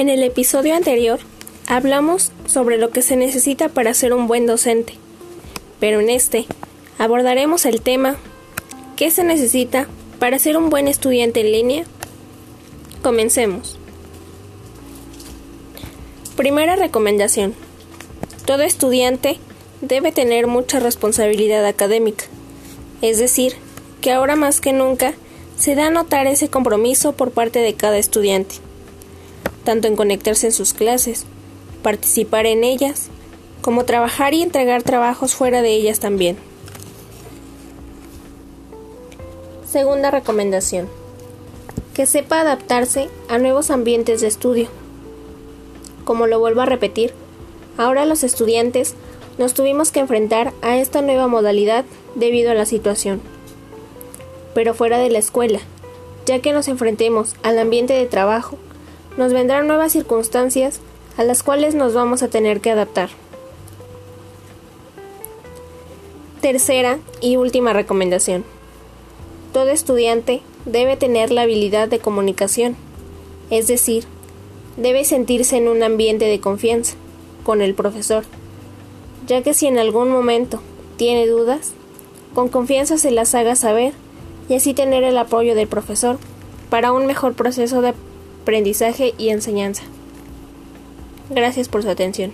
En el episodio anterior hablamos sobre lo que se necesita para ser un buen docente, pero en este abordaremos el tema ¿qué se necesita para ser un buen estudiante en línea? Comencemos. Primera recomendación. Todo estudiante debe tener mucha responsabilidad académica, es decir, que ahora más que nunca se da a notar ese compromiso por parte de cada estudiante, tanto en conectarse en sus clases, participar en ellas, como trabajar y entregar trabajos fuera de ellas también. Segunda recomendación. Que sepa adaptarse a nuevos ambientes de estudio. Como lo vuelvo a repetir, ahora los estudiantes nos tuvimos que enfrentar a esta nueva modalidad debido a la situación pero fuera de la escuela, ya que nos enfrentemos al ambiente de trabajo, nos vendrán nuevas circunstancias a las cuales nos vamos a tener que adaptar. Tercera y última recomendación. Todo estudiante debe tener la habilidad de comunicación, es decir, debe sentirse en un ambiente de confianza con el profesor, ya que si en algún momento tiene dudas, con confianza se las haga saber y así tener el apoyo del profesor para un mejor proceso de aprendizaje y enseñanza. Gracias por su atención.